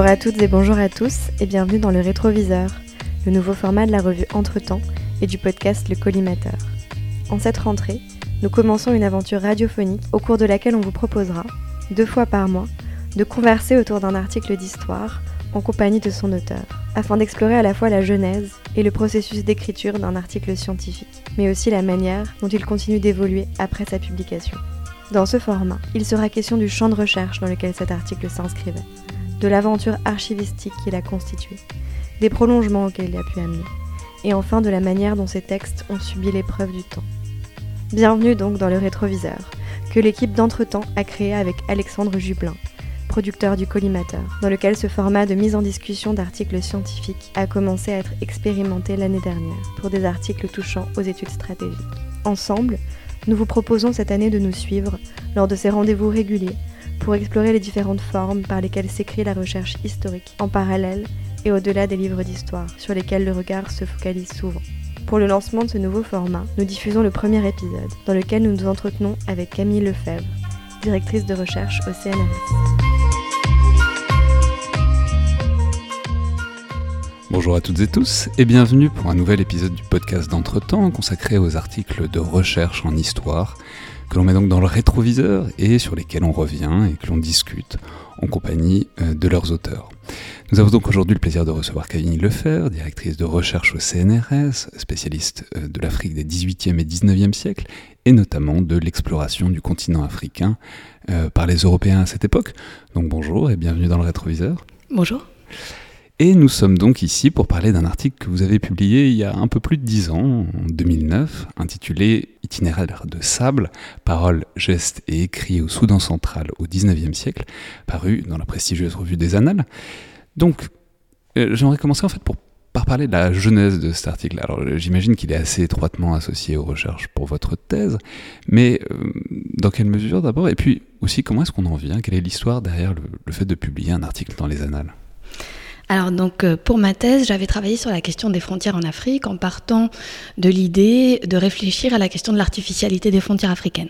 Bonjour à toutes et bonjour à tous et bienvenue dans le Rétroviseur, le nouveau format de la revue Entretemps et du podcast Le Collimateur. En cette rentrée, nous commençons une aventure radiophonique au cours de laquelle on vous proposera, deux fois par mois, de converser autour d'un article d'histoire en compagnie de son auteur, afin d'explorer à la fois la genèse et le processus d'écriture d'un article scientifique, mais aussi la manière dont il continue d'évoluer après sa publication. Dans ce format, il sera question du champ de recherche dans lequel cet article s'inscrivait, de l'aventure archivistique qu'il a constituée, des prolongements auxquels il a pu amener, et enfin de la manière dont ces textes ont subi l'épreuve du temps. Bienvenue donc dans le rétroviseur, que l'équipe d'entretemps a créé avec Alexandre Jublin, producteur du collimateur, dans lequel ce format de mise en discussion d'articles scientifiques a commencé à être expérimenté l'année dernière pour des articles touchant aux études stratégiques. Ensemble, nous vous proposons cette année de nous suivre lors de ces rendez-vous réguliers pour explorer les différentes formes par lesquelles s'écrit la recherche historique en parallèle et au-delà des livres d'histoire sur lesquels le regard se focalise souvent. Pour le lancement de ce nouveau format, nous diffusons le premier épisode dans lequel nous nous entretenons avec Camille Lefebvre, directrice de recherche au CNRS. Bonjour à toutes et tous et bienvenue pour un nouvel épisode du podcast d'entretemps consacré aux articles de recherche en histoire que l'on met donc dans le rétroviseur et sur lesquels on revient et que l'on discute en compagnie euh, de leurs auteurs. Nous avons donc aujourd'hui le plaisir de recevoir Camille Lefebvre, directrice de recherche au CNRS, spécialiste euh, de l'Afrique des 18e et 19e siècles et notamment de l'exploration du continent africain euh, par les Européens à cette époque. Donc bonjour et bienvenue dans le rétroviseur. Bonjour. Et nous sommes donc ici pour parler d'un article que vous avez publié il y a un peu plus de dix ans, en 2009, intitulé Itinéraire de sable, paroles, gestes et écrits au Soudan central au XIXe siècle, paru dans la prestigieuse revue des Annales. Donc, euh, j'aimerais commencer en fait pour, par parler de la genèse de cet article. Alors, j'imagine qu'il est assez étroitement associé aux recherches pour votre thèse, mais euh, dans quelle mesure d'abord? Et puis aussi, comment est-ce qu'on en vient? Quelle est l'histoire derrière le fait de publier un article dans les Annales? Alors donc euh, pour ma thèse, j'avais travaillé sur la question des frontières en Afrique en partant de l'idée de réfléchir à la question de l'artificialité des frontières africaines.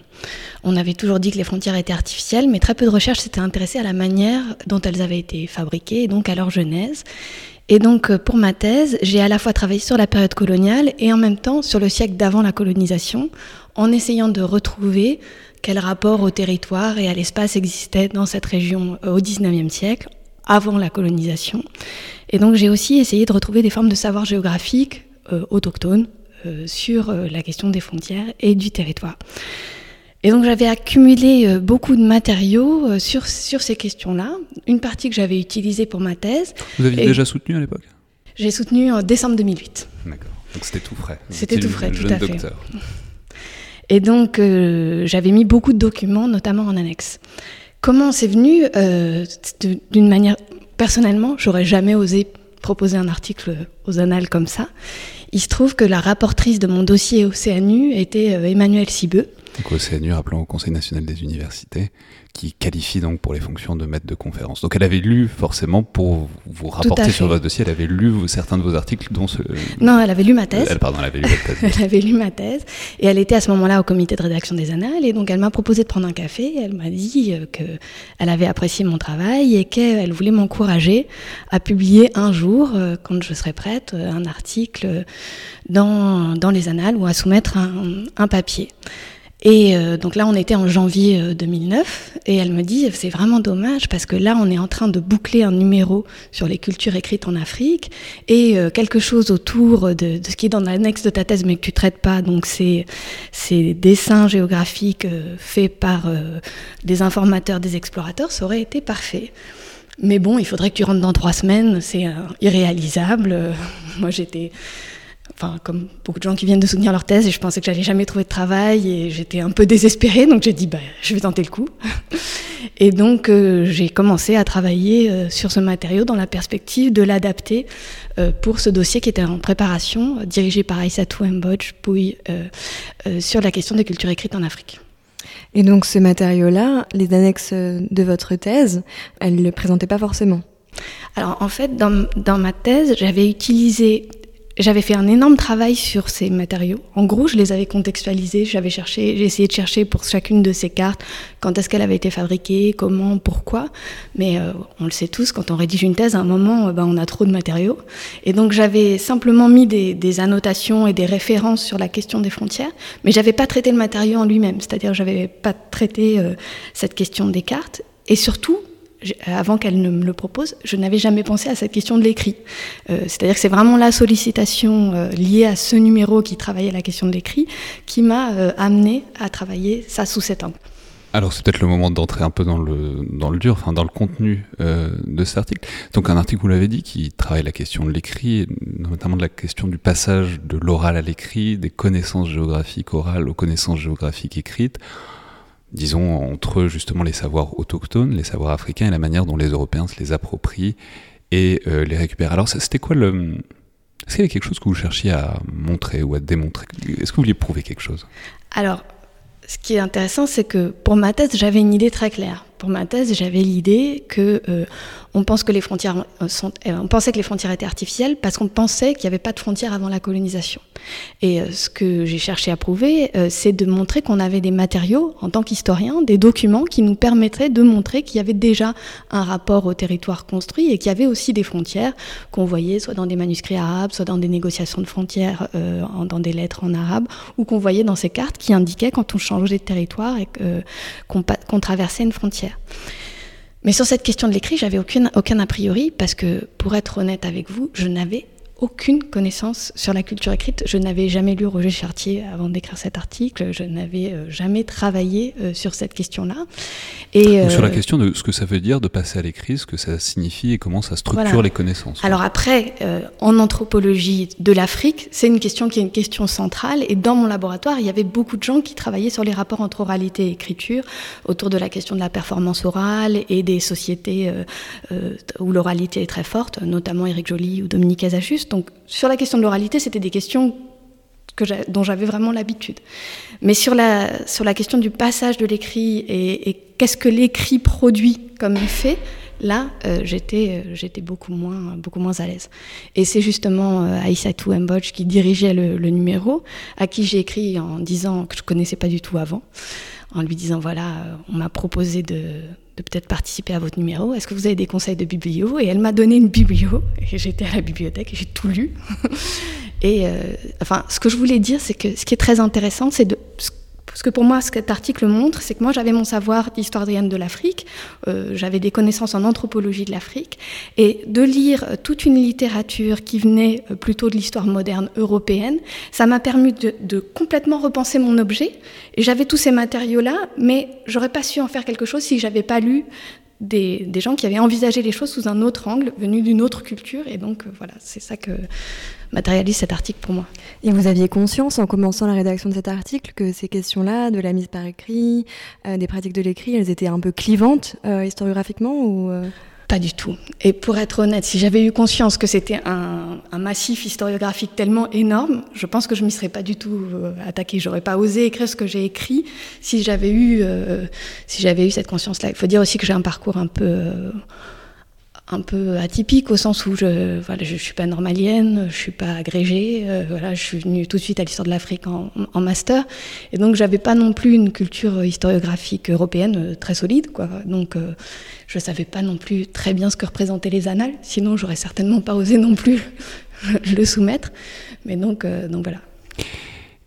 On avait toujours dit que les frontières étaient artificielles, mais très peu de recherches s'étaient intéressées à la manière dont elles avaient été fabriquées et donc à leur genèse. Et donc euh, pour ma thèse, j'ai à la fois travaillé sur la période coloniale et en même temps sur le siècle d'avant la colonisation, en essayant de retrouver quel rapport au territoire et à l'espace existait dans cette région euh, au XIXe siècle, avant la colonisation. Et donc j'ai aussi essayé de retrouver des formes de savoir géographique euh, autochtones euh, sur euh, la question des frontières et du territoire. Et donc j'avais accumulé beaucoup de matériaux sur, sur ces questions-là, une partie que j'avais utilisée pour ma thèse. Vous aviez déjà soutenu à l'époque? J'ai soutenu en décembre 2008. D'accord, donc c'était tout frais. C'était tout frais, tout à fait. Et donc j'avais mis beaucoup de documents, notamment en annexe. Comment c'est venu euh, D'une manière, personnellement, j'aurais jamais osé proposer un article aux annales comme ça. Il se trouve que la rapportrice de mon dossier au CNU était euh, Emmanuel Sibeux. Donc au CNU, rappelons au Conseil national des universités, qui qualifie donc pour les fonctions de maître de conférence. Donc elle avait lu forcément pour vous rapporter sur votre dossier, elle avait lu certains de vos articles dont ce... Non, elle avait lu ma thèse. Elle, pardon, elle avait lu votre thèse. elle avait lu ma thèse et elle était à ce moment-là au comité de rédaction des Annales et donc elle m'a proposé de prendre un café. elle m'a dit euh, que elle avait apprécié mon travail et qu'elle voulait m'encourager à publier un jour, euh, quand je serais prête, euh, un article dans, dans les Annales ou à soumettre un, un papier. Et euh, donc là, on était en janvier 2009, euh, et elle me dit, c'est vraiment dommage parce que là, on est en train de boucler un numéro sur les cultures écrites en Afrique, et euh, quelque chose autour de, ce qui est dans l'annexe de ta thèse, mais que tu traites pas, donc c'est ces dessins géographiques faits par des informateurs, des explorateurs, ça aurait été parfait. Mais bon, il faudrait que tu rentres dans trois semaines, c'est irréalisable. Moi, j'étais enfin, comme beaucoup de gens qui viennent de soutenir leur thèse, et je pensais que j'allais jamais trouver de travail, et j'étais un peu désespérée, donc j'ai dit, bah, je vais tenter le coup. et donc, euh, j'ai commencé à travailler euh, sur ce matériau dans la perspective de l'adapter euh, pour ce dossier qui était en préparation, dirigé par Aïssatou Mbodj Pouy, sur la question des cultures écrites en Afrique. Et donc, ce matériau-là, les annexes de votre thèse, elles ne le présentaient pas forcément? Alors en fait, dans, dans ma thèse, j'avais utilisé j'avais fait un énorme travail sur ces matériaux. En gros, je les avais contextualisés, j'avais cherché, j'ai essayé de chercher pour chacune de ces cartes quand est-ce qu'elle avait été fabriquée, comment, pourquoi. Mais euh, on le sait tous, quand on rédige une thèse, à un moment, euh, ben, on a trop de matériaux. Et donc j'avais simplement mis des, annotations et des références sur la question des frontières, mais j'avais pas traité le matériau en lui-même. C'est-à-dire, j'avais pas traité euh, cette question des cartes. Et surtout, avant qu'elle ne me le propose, je n'avais jamais pensé à cette question de l'écrit. Euh, c'est-à-dire que c'est vraiment la sollicitation euh, liée à ce numéro qui travaillait la question de l'écrit qui m'a euh, amené à travailler ça sous cet angle. Alors c'est peut-être le moment d'entrer un peu dans le, dans le dur, enfin dans le contenu de cet article. Donc un article, vous l'avez dit, qui travaille la question de l'écrit, notamment de la question du passage de l'oral à l'écrit, des connaissances géographiques orales aux connaissances géographiques écrites disons, entre justement les savoirs autochtones, les savoirs africains et la manière dont les Européens se les approprient et euh, les récupèrent. Alors, c'était quoi le. Est-ce qu'il y avait quelque chose que vous cherchiez à montrer ou à démontrer? Est-ce que vous vouliez prouver quelque chose? Alors, ce qui est intéressant, c'est que pour ma thèse, j'avais une idée très claire. Pour ma thèse, j'avais l'idée que euh, on pense que les frontières euh, sont, euh, on pensait que les frontières étaient artificielles parce qu'on pensait qu'il n'y avait pas de frontières avant la colonisation. Et ce que j'ai cherché à prouver, c'est de montrer qu'on avait des matériaux en tant qu'historien, des documents qui nous permettraient de montrer qu'il y avait déjà un rapport au territoire construit et qu'il y avait aussi des frontières qu'on voyait soit dans des manuscrits arabes, soit dans des négociations de frontières, dans des lettres en arabe, ou qu'on voyait dans ces cartes qui indiquaient quand on changeait de territoire et qu'on traversait une frontière. Mais sur cette question de l'écrit, j'avais aucun, aucun a priori parce que, pour être honnête avec vous, je n'avais aucune connaissance sur la culture écrite. Je n'avais jamais lu Roger Chartier avant d'écrire cet article. Je n'avais euh, jamais travaillé euh, sur cette question-là. Et sur la euh, question de ce que ça veut dire de passer à l'écrit, ce que ça signifie et comment ça structure les connaissances. Alors après, en anthropologie de l'Afrique, c'est une question qui est une question centrale. Et dans mon laboratoire, il y avait beaucoup de gens qui travaillaient sur les rapports entre oralité et écriture, autour de la question de la performance orale et des sociétés où l'oralité est très forte, notamment Éric Joly ou Dominique Azajuste. Donc sur la question de l'oralité, c'était des questions que dont j'avais vraiment l'habitude. Mais sur la, sur la question du passage de l'écrit et, qu'est-ce que l'écrit produit comme effet, là, euh, j'étais, euh, j'étais beaucoup moins, beaucoup moins à l'aise. Et c'est justement euh, Aïssatou Mbodj qui dirigeait le, le numéro, à qui j'ai écrit en disant que je connaissais pas du tout avant, en lui disant voilà, on m'a proposé de, peut-être participer à votre numéro. Est-ce que vous avez des conseils de biblio? Et elle m'a donné une biblio. Et j'étais à la bibliothèque et j'ai tout lu. et euh, enfin, ce que je voulais dire, c'est que ce qui est très intéressant, c'est de que pour moi, ce cet article montre, c'est que moi, j'avais mon savoir d'historienne de l'Afrique, euh, j'avais des connaissances en anthropologie de l'Afrique, et de lire euh, toute une littérature qui venait euh, plutôt de l'histoire moderne européenne, ça m'a permis de, de, complètement repenser mon objet. Et j'avais tous ces matériaux-là, mais j'aurais pas su en faire quelque chose si j'avais pas lu des, gens qui avaient envisagé les choses sous un autre angle, venus d'une autre culture. Et donc, voilà, c'est ça que matérialise cet article pour moi. Et vous aviez conscience en commençant la rédaction de cet article que ces questions-là, de la mise par écrit, euh, des pratiques de l'écrit, elles étaient un peu clivantes euh, historiographiquement ou euh pas du tout. Et pour être honnête, si j'avais eu conscience que c'était un, massif historiographique tellement énorme, je pense que je m'y serais pas du tout attaquée. J'aurais pas osé écrire ce que j'ai écrit si j'avais eu, si j'avais eu cette conscience-là. Il faut dire aussi que j'ai un parcours un peu un peu atypique au sens où je voilà je, suis pas normalienne, je suis pas agrégée, euh, voilà je suis venue tout de suite à l'histoire de l'Afrique en, master et donc j'avais pas non plus une culture historiographique européenne euh, très solide quoi donc euh, je savais pas non plus très bien ce que représentaient les annales sinon j'aurais certainement pas osé non plus le soumettre mais donc donc voilà.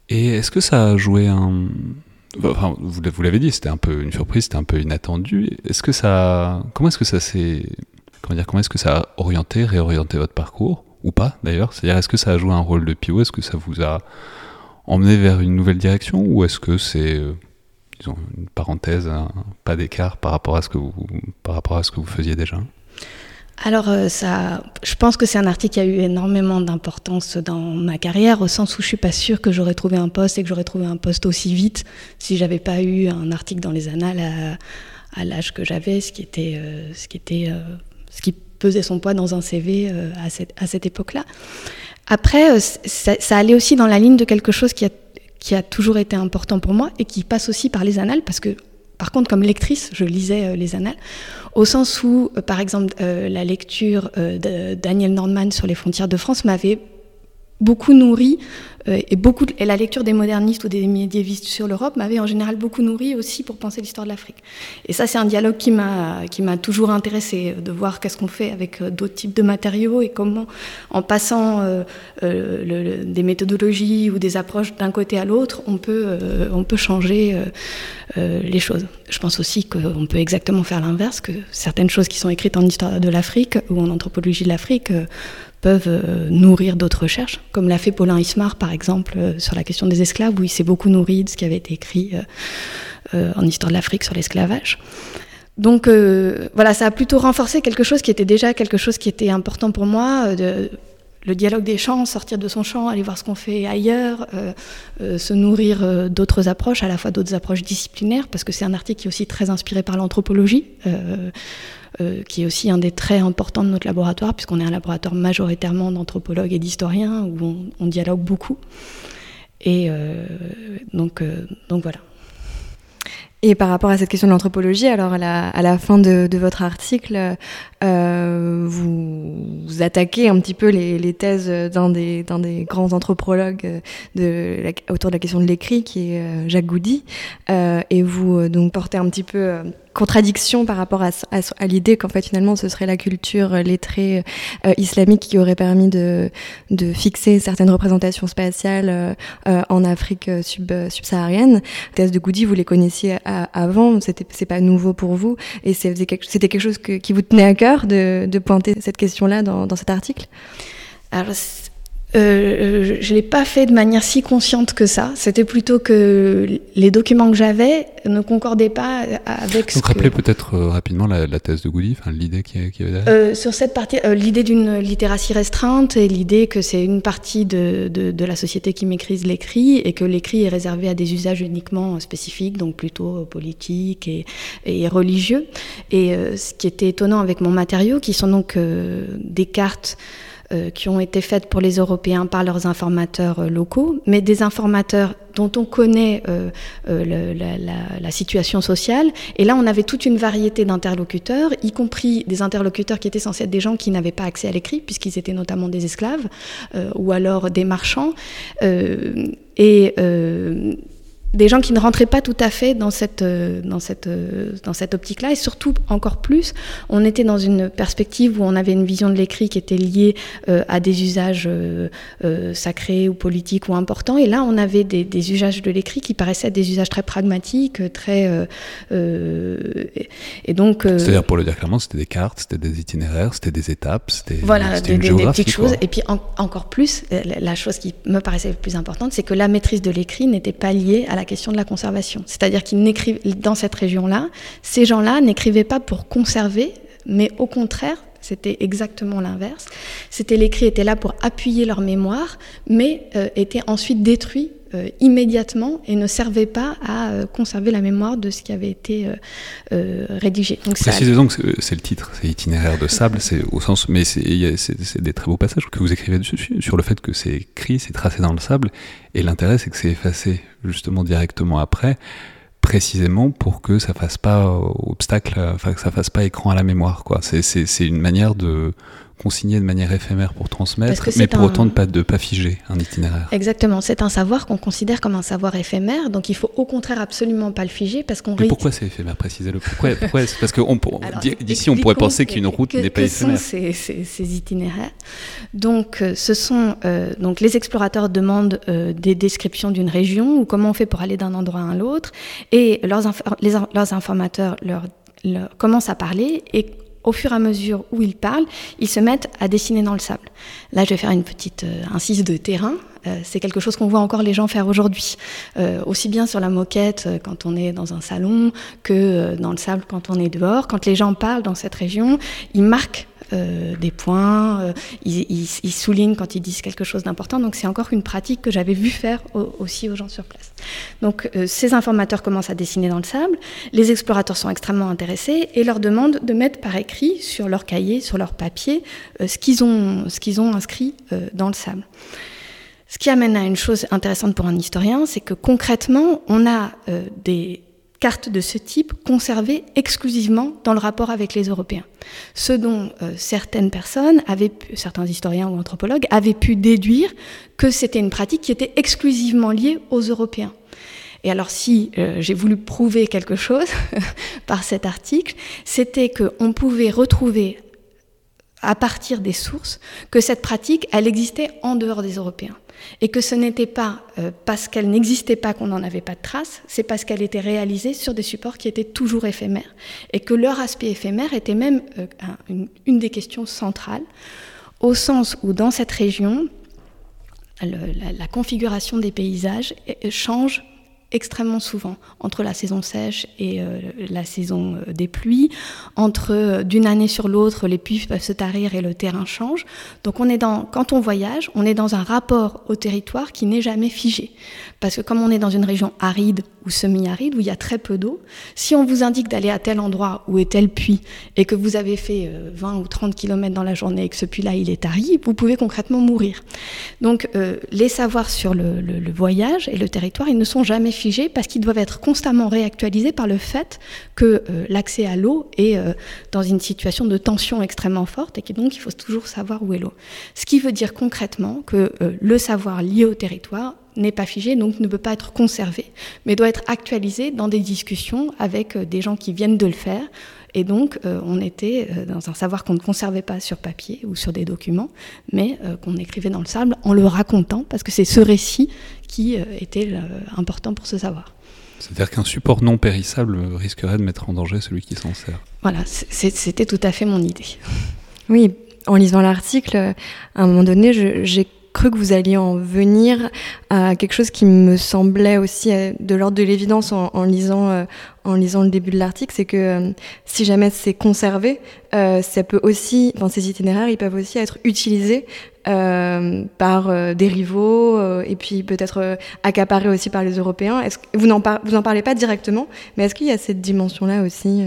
Et est-ce que ça a joué un Enfin, vous l'avez dit, c'était un peu une surprise, c'était un peu inattendu. Est-ce que ça, comment est-ce que ça s'est comment dire, comment est-ce que ça a orienté, réorienté votre parcours ou pas d'ailleurs? C'est-à-dire, est-ce que ça a joué un rôle de pivot? Est-ce que ça vous a emmené vers une nouvelle direction ou est-ce que c'est euh, une parenthèse, un pas d'écart par rapport à ce que vous par rapport à ce que vous faisiez déjà? Alors, euh, ça, je pense que c'est un article qui a eu énormément d'importance dans ma carrière, au sens où je suis pas sûre que j'aurais trouvé un poste et que j'aurais trouvé un poste aussi vite si j'avais pas eu un article dans les annales à, l'âge que j'avais, ce qui était, euh, ce qui était ce qui pesait son poids dans un CV euh, à cette, à cette époque-là. Après, euh, ça, allait aussi dans la ligne de quelque chose qui a, qui a toujours été important pour moi et qui passe aussi par les annales, parce que par contre, comme lectrice, je lisais euh, les annales, au sens où, par exemple, la lecture de Daniel Nordman sur les frontières de France m'avait beaucoup nourri euh, et, beaucoup, et la lecture des modernistes ou des médiévistes sur l'Europe m'avait en général beaucoup nourri aussi pour penser l'histoire de l'Afrique. Et ça, c'est un dialogue qui m'a, qui m'a toujours intéressé, de voir qu'est-ce qu'on fait avec euh, d'autres types de matériaux et comment, en passant euh, des méthodologies ou des approches d'un côté à l'autre, on peut, on peut changer les choses. Je pense aussi qu'on peut exactement faire l'inverse, que certaines choses qui sont écrites en histoire de l'Afrique ou en anthropologie de l'Afrique peuvent euh, nourrir d'autres recherches, comme l'a fait Paulin Ismar par exemple euh, sur la question des esclaves, où il s'est beaucoup nourri de ce qui avait été écrit euh, en histoire de l'Afrique sur l'esclavage. Donc voilà, ça a plutôt renforcé quelque chose qui était déjà quelque chose qui était important pour moi, le dialogue des champs, sortir de son champ, aller voir ce qu'on fait ailleurs, se nourrir d'autres approches, à la fois d'autres approches disciplinaires, parce que c'est un article qui est aussi très inspiré par l'anthropologie. Euh, qui est aussi un des traits importants de notre laboratoire, puisqu'on est un laboratoire majoritairement d'anthropologues et d'historiens, où on, dialogue beaucoup. Et euh, euh, donc voilà. Et par rapport à cette question de l'anthropologie, alors à la, fin de, votre article, euh, vous, attaquez un petit peu les, thèses d'un des, grands anthropologues autour de la question de l'écrit, qui est Jacques Goudy, euh, et vous donc portez un petit peu contradiction par rapport à, à, l'idée qu'en fait finalement ce serait la culture lettrée euh, islamique qui aurait permis de, de fixer certaines représentations spatiales euh, euh, en Afrique sub, subsaharienne. Thèse de Goody, vous les connaissiez avant, c'était c'est pas nouveau pour vous et c'était quelque, chose que, qui vous tenait à cœur de, de pointer cette question-là dans, dans cet article? Euh, je ne l'ai pas fait de manière si consciente que ça. C'était plutôt que les documents que j'avais ne concordaient pas avec. Donc, rappelez peut-être euh, rapidement la, thèse de Goody, l'idée qui, qui avait derrière. Euh, sur cette partie, euh, l'idée d'une littératie restreinte et l'idée que c'est une partie de, de, de, la société qui maîtrise l'écrit et que l'écrit est réservé à des usages uniquement spécifiques, donc plutôt politiques et, et religieux. Et ce qui était étonnant avec mon matériau, qui sont donc des cartes. Euh, qui ont été faites pour les Européens par leurs informateurs euh, locaux, mais des informateurs dont on connaît euh, la, situation sociale. Et là, on avait toute une variété d'interlocuteurs, y compris des interlocuteurs qui étaient censés être des gens qui n'avaient pas accès à l'écrit, puisqu'ils étaient notamment des esclaves, ou alors des marchands. et des gens qui ne rentraient pas tout à fait dans cette, euh, dans cette, euh, dans cette optique-là. Et surtout, encore plus, on était dans une perspective où on avait une vision de l'écrit qui était liée euh, à des usages sacrés ou politiques ou importants. Et là, on avait des, des usages de l'écrit qui paraissaient être des usages très pragmatiques, très... et donc... C'est-à-dire, pour le dire clairement, c'était des cartes, c'était des itinéraires, c'était des étapes, c'était voilà, des, des, petites choses. Et puis, encore plus, la chose qui me paraissait la plus importante, c'est que la maîtrise de l'écrit n'était pas liée à la question de la conservation. C'est-à-dire qu'ils n'écrivent dans cette région-là, ces gens-là n'écrivaient pas pour conserver, mais au contraire, c'était exactement l'inverse. C'était l'écrit était là pour appuyer leur mémoire, mais euh, était ensuite détruit euh, immédiatement et ne servait pas à euh, conserver la mémoire de ce qui avait été rédigé. Donc Précisons que c'est le titre, c'est itinéraire de sable, c'est au sens, mais c'est des très beaux passages que vous écrivez dessus sur le fait que c'est écrit, c'est tracé dans le sable, et l'intérêt c'est que c'est effacé justement directement après précisément pour que ça fasse pas obstacle, enfin que ça fasse pas écran à la mémoire. Quoi. C'est, c'est, c'est une manière de consigner de manière éphémère pour transmettre, mais pour autant de pas, de pas figer un itinéraire. Exactement, c'est un savoir qu'on considère comme un savoir éphémère, donc il faut au contraire absolument pas le figer parce qu'on. Mais pourquoi c'est éphémère Précisez-le? Pourquoi, pourquoi Parce que d'ici on pourrait penser qu'une route n'est pas éphémère. Sont ces, ces, ces, itinéraires? Donc euh, ce sont euh, donc les explorateurs demandent euh, des descriptions d'une région ou comment on fait pour aller d'un endroit à l'autre, et leurs, les, leurs informateurs leur, leur commencent à parler et au fur et à mesure où ils parlent, ils se mettent à dessiner dans le sable. Là, je vais faire une petite euh, incise de terrain. Euh, c'est quelque chose qu'on voit encore les gens faire aujourd'hui, euh, aussi bien sur la moquette quand on est dans un salon que dans le sable quand on est dehors. Quand les gens parlent dans cette région, ils marquent euh, des points, euh, ils, soulignent quand ils disent quelque chose d'important. Donc c'est encore une pratique que j'avais vu faire aussi aux gens sur place. Donc euh, ces informateurs commencent à dessiner dans le sable, les explorateurs sont extrêmement intéressés et leur demandent de mettre par écrit sur leur cahier, sur leur papier, ce ce qu'ils ont inscrit dans le sable. Ce qui amène à une chose intéressante pour un historien, c'est que concrètement, on a des carte de ce type conservée exclusivement dans le rapport avec les Européens. Ce dont euh, certaines personnes, certains historiens ou anthropologues, avaient pu déduire que c'était une pratique qui était exclusivement liée aux Européens. Et alors si euh, j'ai voulu prouver quelque chose par cet article, c'était qu'on pouvait retrouver à partir des sources que cette pratique, elle existait en dehors des Européens. Et que ce n'était pas euh, parce qu'elle n'existait pas qu'on n'en avait pas de traces, c'est parce qu'elle était réalisée sur des supports qui étaient toujours éphémères. Et que leur aspect éphémère était même euh, une, des questions centrales, au sens où dans cette région, la, la, configuration des paysages change extrêmement souvent entre la saison sèche et euh, la saison euh, des pluies, entre euh, d'une année sur l'autre les pluies peuvent se tarir et le terrain change. Donc on est dans, quand on voyage, on est dans un rapport au territoire qui n'est jamais figé. Parce que comme on est dans une région aride ou semi-aride où il y a très peu d'eau, si on vous indique d'aller à tel endroit où est tel puits et que vous avez fait 20 ou 30 km dans la journée et que ce puits-là il est aride, vous pouvez concrètement mourir. Donc euh, les savoirs sur le, voyage et le territoire, ils ne sont jamais figés parce qu'ils doivent être constamment réactualisés par le fait que euh, l'accès à l'eau est euh, dans une situation de tension extrêmement forte et que donc faut toujours savoir où est l'eau. Ce qui veut dire concrètement que le savoir lié au territoire n'est pas figé, donc ne peut pas être conservé, mais doit être actualisé dans des discussions avec des gens qui viennent de le faire. Et donc, euh, on était dans un savoir qu'on ne conservait pas sur papier ou sur des documents, mais euh, qu'on écrivait dans le sable en le racontant, parce que c'est ce récit qui euh, était important pour ce savoir. C'est-à-dire qu'un support non périssable risquerait de mettre en danger celui qui s'en sert. Voilà, c'était tout à fait mon idée. Oui, en lisant l'article, à un moment donné, j'ai cru que vous alliez en venir à quelque chose qui me semblait aussi de l'ordre de l'évidence en, en, lisant, euh, en lisant le début de l'article, c'est que euh, si jamais c'est conservé, euh, ça peut aussi, enfin, ces itinéraires, ils peuvent aussi être utilisés euh, par euh, des rivaux euh, et puis peut-être accaparés aussi par les Européens. Vous n'en parlez pas directement, mais est-ce qu'il y a cette dimension-là aussi.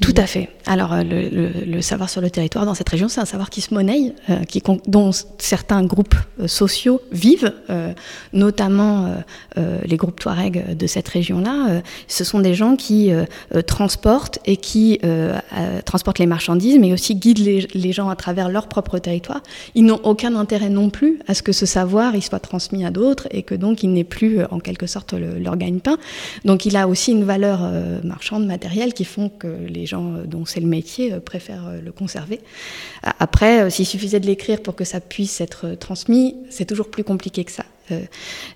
Tout à fait. Alors le, savoir sur le territoire dans cette région, c'est un savoir qui se monnaie, dont certains groupes sociaux vivent, notamment les groupes Touareg de cette région-là. ce sont des gens qui transportent et qui transportent les marchandises, mais aussi guident les, les gens à travers leur propre territoire. Ils n'ont aucun intérêt non plus à ce que ce savoir il soit transmis à d'autres et que donc il n'ait plus en quelque sorte le, leur gagne-pain. Donc il a aussi une valeur euh, marchande, matérielle qui font que les gens dont c'est le métier euh, préfèrent euh, le conserver. Après, euh, s'il suffisait de l'écrire pour que ça puisse être transmis, c'est toujours plus compliqué que ça. Euh,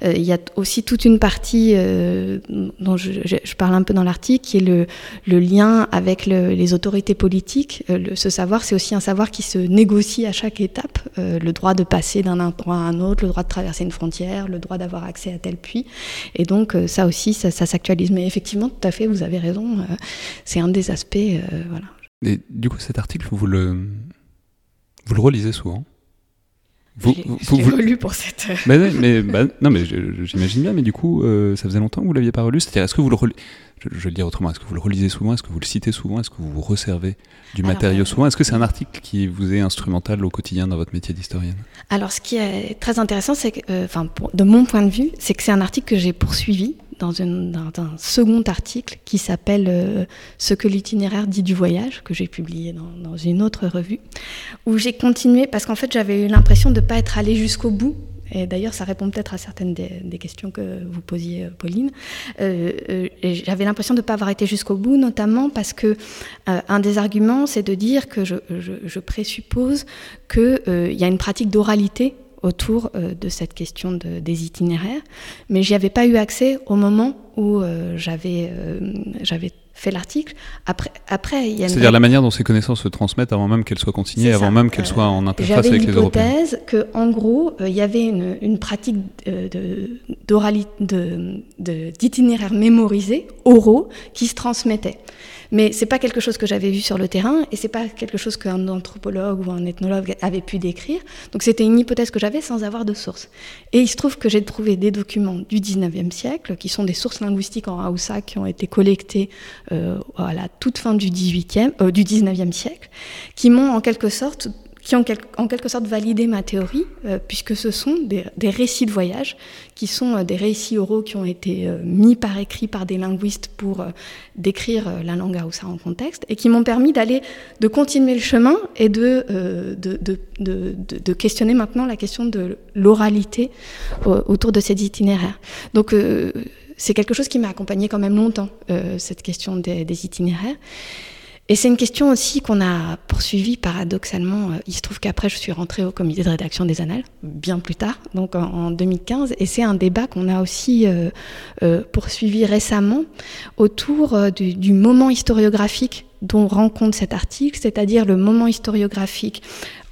euh, il y a aussi toute une partie euh, dont je, parle un peu dans l'article, qui est le, lien avec le, les autorités politiques. Ce savoir, c'est aussi un savoir qui se négocie à chaque étape. le droit de passer d'un endroit à un autre, le droit de traverser une frontière, le droit d'avoir accès à tel puits. Et donc ça aussi, ça, s'actualise. Mais effectivement, tout à fait, vous avez raison. c'est un des aspects. Et du coup, cet article, vous le, vous le relisez souvent? Vous, vous, vous relu pour cette. mais, mais bah, non, mais j'imagine bien. Mais du coup, euh, ça faisait longtemps que vous l'aviez pas relu. C'est-à-dire, est-ce que vous le relisez je, je, vais le dire autrement. Est-ce que vous le relisez souvent Est-ce que vous le citez souvent Est-ce que vous vous resservez du alors, matériau souvent Est-ce que c'est un article qui vous est instrumental au quotidien dans votre métier d'historienne? Alors, ce qui est très intéressant, c'est que, euh, enfin, de mon point de vue, c'est que c'est un article que j'ai poursuivi dans, un second article qui s'appelle euh, Ce que l'itinéraire dit du voyage, que j'ai publié dans, une autre revue, où j'ai continué, parce qu'en fait j'avais eu l'impression de ne pas être allé jusqu'au bout. Et d'ailleurs, ça répond peut-être à certaines des, questions que vous posiez, Pauline. Euh, euh, j'avais l'impression de ne pas avoir été jusqu'au bout, notamment parce que euh, un des arguments, c'est de dire que je, je, je présuppose qu'il euh, y a une pratique d'oralité autour euh, de cette question de, des itinéraires, mais j'y avais pas eu accès au moment où euh, j'avais euh, j'avais fait l'article. Après, après il y a c'est-à-dire la manière dont ces connaissances se transmettent avant même qu'elles soient consignées, avant même qu'elles soient en interface avec les Européens. J'avais l'hypothèse que, en gros, il y avait une, une pratique de, de, d'itinéraires mémorisés, oraux, qui se transmettaient. Mais c'est pas quelque chose que j'avais vu sur le terrain et c'est pas quelque chose qu'un anthropologue ou un ethnologue avait pu décrire. Donc c'était une hypothèse que j'avais sans avoir de source. Et il se trouve que j'ai trouvé des documents du 19e siècle qui sont des sources linguistiques en Haoussa qui ont été collectées euh, à la toute fin du 18e, euh, du 19e siècle, qui m'ont en quelque sorte qui ont en quelque sorte validé ma théorie, euh, puisque ce sont des, récits de voyage, qui sont euh, des récits oraux qui ont été euh, mis par écrit par des linguistes pour décrire la langue Haoussa en contexte, et qui m'ont permis d'aller, de continuer le chemin et de, de, de, de, questionner maintenant la question de l'oralité autour de ces itinéraires. Donc c'est quelque chose qui m'a accompagné quand même longtemps, cette question des itinéraires. Et c'est une question aussi qu'on a poursuivie paradoxalement. Il se trouve qu'après, je suis rentrée au comité de rédaction des Annales, bien plus tard, donc en, 2015. Et c'est un débat qu'on a aussi euh, euh, poursuivi récemment autour euh, du moment historiographique dont rend compte cet article, c'est-à-dire le moment historiographique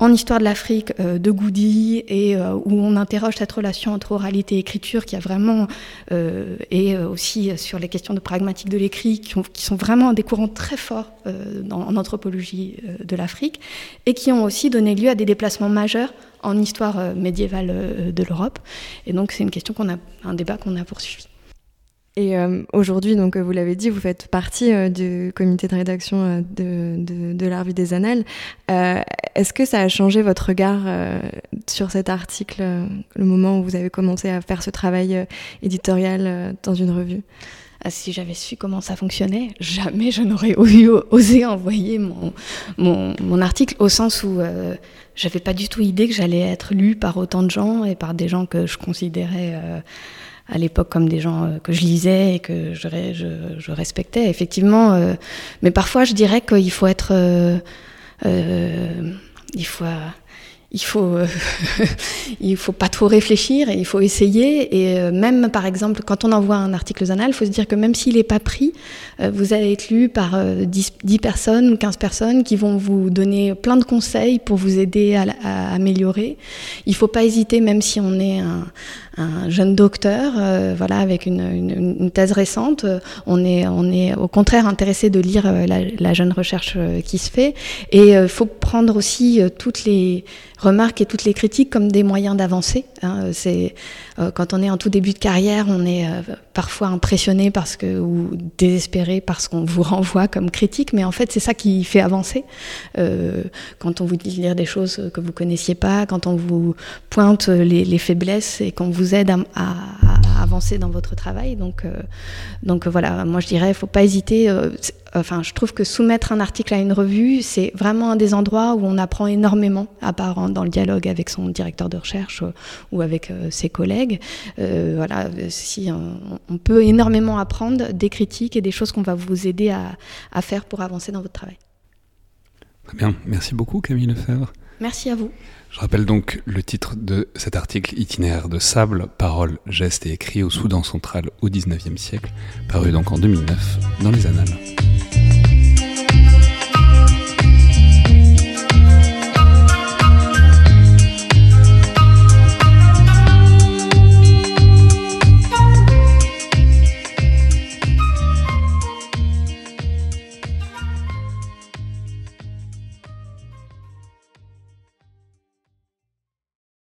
en histoire de l'Afrique euh, de Goudi et euh, où on interroge cette relation entre oralité et écriture qui a vraiment euh, et aussi sur les questions de pragmatique de l'écrit qui, qui, sont vraiment des courants très forts en anthropologie de l'Afrique et qui ont aussi donné lieu à des déplacements majeurs en histoire médiévale de l'Europe. Et donc c'est une question qu'on a, un débat qu'on a poursuivi. Et euh, aujourd'hui, donc vous l'avez dit, vous faites partie euh, du comité de rédaction euh, de, de, de l'Art des Annales. Est-ce que ça a changé votre regard sur cet article, le moment où vous avez commencé à faire ce travail éditorial dans une revue? Ah, si j'avais su comment ça fonctionnait, jamais je n'aurais osé envoyer mon, article, au sens où euh, j'avais pas du tout idée que j'allais être lu par autant de gens et par des gens que je considérais à l'époque comme des gens euh, que je lisais et que je, respectais, effectivement. Euh, mais parfois, je dirais qu'il faut être... Euh, euh il faut il faut il faut pas trop réfléchir et il faut essayer et même par exemple quand on envoie un article Zanal, il faut se dire que même s'il n'est pas pris, vous allez être lu par 10, 10, personnes ou 15 personnes qui vont vous donner plein de conseils pour vous aider à, améliorer. Il faut pas hésiter même si on est un un jeune docteur, euh, voilà, avec une, thèse récente. On est, on est au contraire intéressé de lire euh, la, la, jeune recherche euh, qui se fait. Et il faut prendre aussi toutes les remarques et toutes les critiques comme des moyens d'avancer. Hein. C'est quand on est en tout début de carrière, on est parfois impressionné parce que ou désespéré parce qu'on vous renvoie comme critique, mais en fait c'est ça qui fait avancer. Euh, quand on vous dit lire des choses que vous connaissiez pas, quand on vous pointe les, les faiblesses et qu'on vous aide à, avancer dans votre travail. Donc, euh, donc voilà, moi je dirais, faut pas hésiter. Euh, enfin, je trouve que soumettre un article à une revue, c'est vraiment un des endroits où on apprend énormément, à part dans le dialogue avec son directeur de recherche euh, ou avec euh, ses collègues. Euh, voilà, si on, on, peut énormément apprendre des critiques et des choses qu'on va vous aider à, à, faire pour avancer dans votre travail. Très bien, merci beaucoup Camille Lefebvre. Merci à vous. Je rappelle donc le titre de cet article itinéraire de sable, paroles, gestes et écrits au Soudan central au XIXe siècle, paru donc en 2009 dans les Annales.